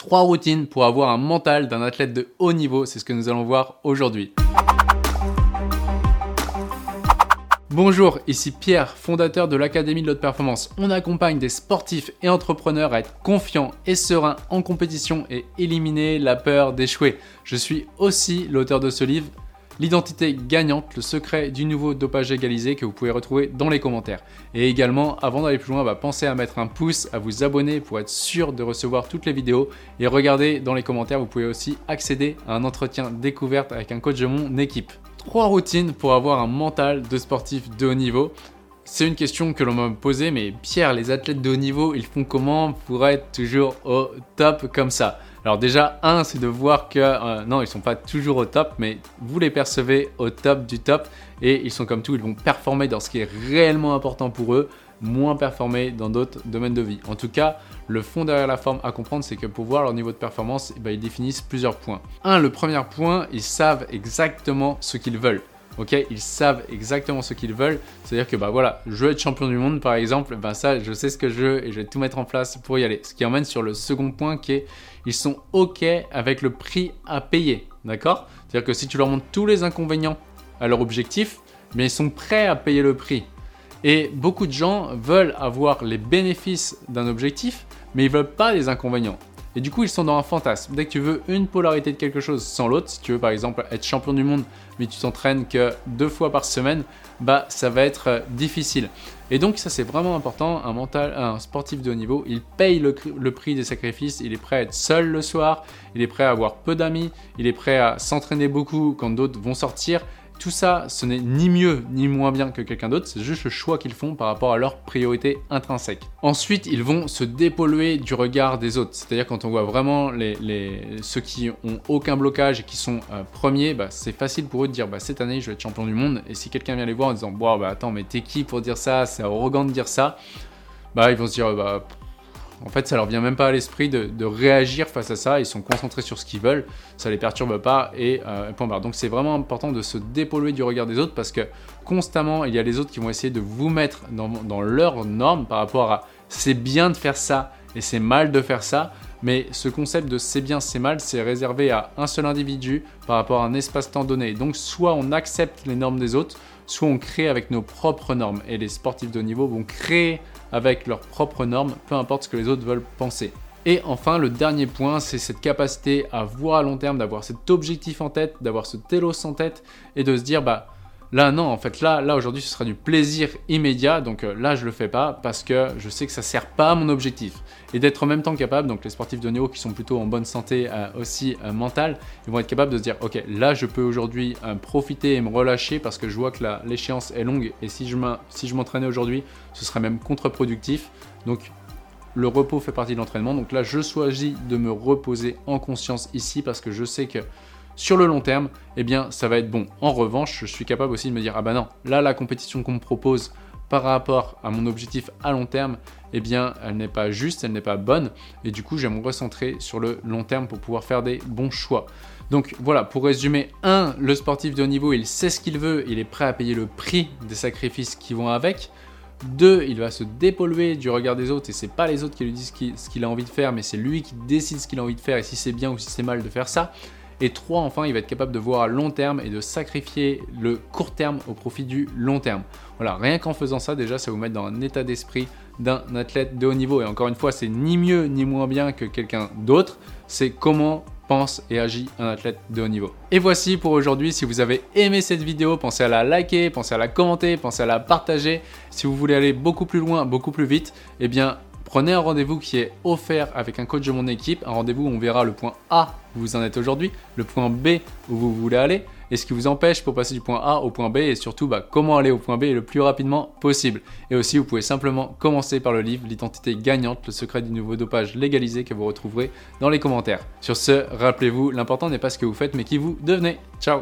Trois routines pour avoir un mental d'un athlète de haut niveau, c'est ce que nous allons voir aujourd'hui. Bonjour, ici Pierre, fondateur de l'Académie de l'Haute Performance. On accompagne des sportifs et entrepreneurs à être confiants et sereins en compétition et éliminer la peur d'échouer. Je suis aussi l'auteur de ce livre, L'identité gagnante, le secret du nouveau dopage égalisé que vous pouvez retrouver dans les commentaires. Et également, avant d'aller plus loin, bah, pensez à mettre un pouce, à vous abonner pour être sûr de recevoir toutes les vidéos. Et regardez dans les commentaires, vous pouvez aussi accéder à un entretien découverte avec un coach de mon équipe. Trois routines pour avoir un mental de sportif de haut niveau. C'est une question que l'on m'a posée, mais Pierre, les athlètes de haut niveau, ils font comment pour être toujours au top comme ça? Alors déjà, un, c'est de voir que euh, non, ils sont pas toujours au top, mais vous les percevez au top du top, et ils sont comme tout, ils vont performer dans ce qui est réellement important pour eux, moins performer dans d'autres domaines de vie. En tout cas, le fond derrière la forme à comprendre, c'est que pour voir leur niveau de performance, eh ben, ils définissent plusieurs points. Un, le premier point, ils savent exactement ce qu'ils veulent. Ok, ils savent exactement ce qu'ils veulent. C'est-à-dire que bah voilà, je veux être champion du monde par exemple, ben ça, je sais ce que je veux et je vais tout mettre en place pour y aller. Ce qui emmène sur le second point qui est ils sont ok avec le prix à payer. D'accord? C'est-à-dire que si tu leur montres tous les inconvénients à leur objectif, mais ils sont prêts à payer le prix. Et beaucoup de gens veulent avoir les bénéfices d'un objectif, mais ils veulent pas les inconvénients. Et du coup, ils sont dans un fantasme. Dès que tu veux une polarité de quelque chose sans l'autre, si tu veux par exemple être champion du monde, mais tu t'entraînes que deux fois par semaine, bah ça va être euh, difficile. Et donc ça c'est vraiment important, un mental, un sportif de haut niveau, il paye le, le, prix des sacrifices, il est prêt à être seul le soir, il est prêt à avoir peu d'amis, il est prêt à s'entraîner beaucoup quand d'autres vont sortir, tout ça, ce n'est ni mieux ni moins bien que quelqu'un d'autre, c'est juste le choix qu'ils font par rapport à leurs priorités intrinsèques. Ensuite, ils vont se dépolluer du regard des autres. C'est-à-dire quand on voit vraiment ceux qui ont aucun blocage et qui sont euh, premiers, bah, c'est facile pour eux de dire bah, cette année je vais être champion du monde. Et si quelqu'un vient les voir en disant bah attends mais t'es qui pour dire ça, c'est arrogant de dire ça, bah ils vont se dire bah en fait, ça leur vient même pas à l'esprit de, réagir face à ça. Ils sont concentrés sur ce qu'ils veulent, ça les perturbe pas et euh, point barre. Donc c'est vraiment important de se dépolluer du regard des autres parce que constamment il y a les autres qui vont essayer de vous mettre dans, dans leurs normes par rapport à c'est bien de faire ça et c'est mal de faire ça. Mais ce concept de c'est bien, c'est mal, c'est réservé à un seul individu par rapport à un espace-temps donné. Donc soit on accepte les normes des autres, soit on crée avec nos propres normes. Et les sportifs de haut niveau vont créer avec leurs propres normes, peu importe ce que les autres veulent penser. Et enfin, le dernier point, c'est cette capacité à voir à long terme, d'avoir cet objectif en tête, d'avoir ce télos en tête et de se dire, bah, Là, non, en fait, là, là aujourd'hui, ce sera du plaisir immédiat. Donc euh, là, je le fais pas parce que je sais que ça sert pas à mon objectif. Et d'être en même temps capable, donc les sportifs de niveau qui sont plutôt en bonne santé euh, aussi euh, mentale, ils vont être capables de se dire, ok, là, je peux aujourd'hui profiter et me relâcher parce que je vois que l'échéance est longue et si je m'entraînais aujourd'hui, ce serait même contre-productif. Donc le repos fait partie de l'entraînement. Donc là, je choisis de me reposer en conscience ici parce que je sais que sur le long terme, eh bien, ça va être bon. En revanche, je suis capable aussi de me dire, ah bah non, là, la compétition qu'on me propose par rapport à mon objectif à long terme, eh bien, elle n'est pas juste, elle n'est pas bonne. Et du coup, je me recentrer sur le long terme pour pouvoir faire des bons choix. Donc voilà, pour résumer, 1. Le sportif de haut niveau, il sait ce qu'il veut, il est prêt à payer le prix des sacrifices qui vont avec. 2. Il va se dépolluer du regard des autres et c'est pas les autres qui lui disent ce qu'il a envie de faire, mais c'est lui qui décide ce qu'il a envie de faire et si c'est bien ou si c'est mal de faire ça. Et trois, enfin, il va être capable de voir à long terme et de sacrifier le court terme au profit du long terme. Voilà, rien qu'en faisant ça, déjà, ça vous met dans un état d'esprit d'un athlète de haut niveau. Et encore une fois, c'est ni mieux ni moins bien que quelqu'un d'autre. C'est comment pense et agit un athlète de haut niveau. Et voici pour aujourd'hui, si vous avez aimé cette vidéo, pensez à la liker, pensez à la commenter, pensez à la partager. Si vous voulez aller beaucoup plus loin, beaucoup plus vite, eh bien Prenez un rendez-vous qui est offert avec un coach de mon équipe, un rendez-vous où on verra le point A où vous en êtes aujourd'hui, le point B où vous voulez aller, et ce qui vous empêche pour passer du point A au point B, et surtout bah, comment aller au point B le plus rapidement possible. Et aussi, vous pouvez simplement commencer par le livre L'identité gagnante, le secret du nouveau dopage légalisé que vous retrouverez dans les commentaires. Sur ce, rappelez-vous, l'important n'est pas ce que vous faites, mais qui vous devenez. Ciao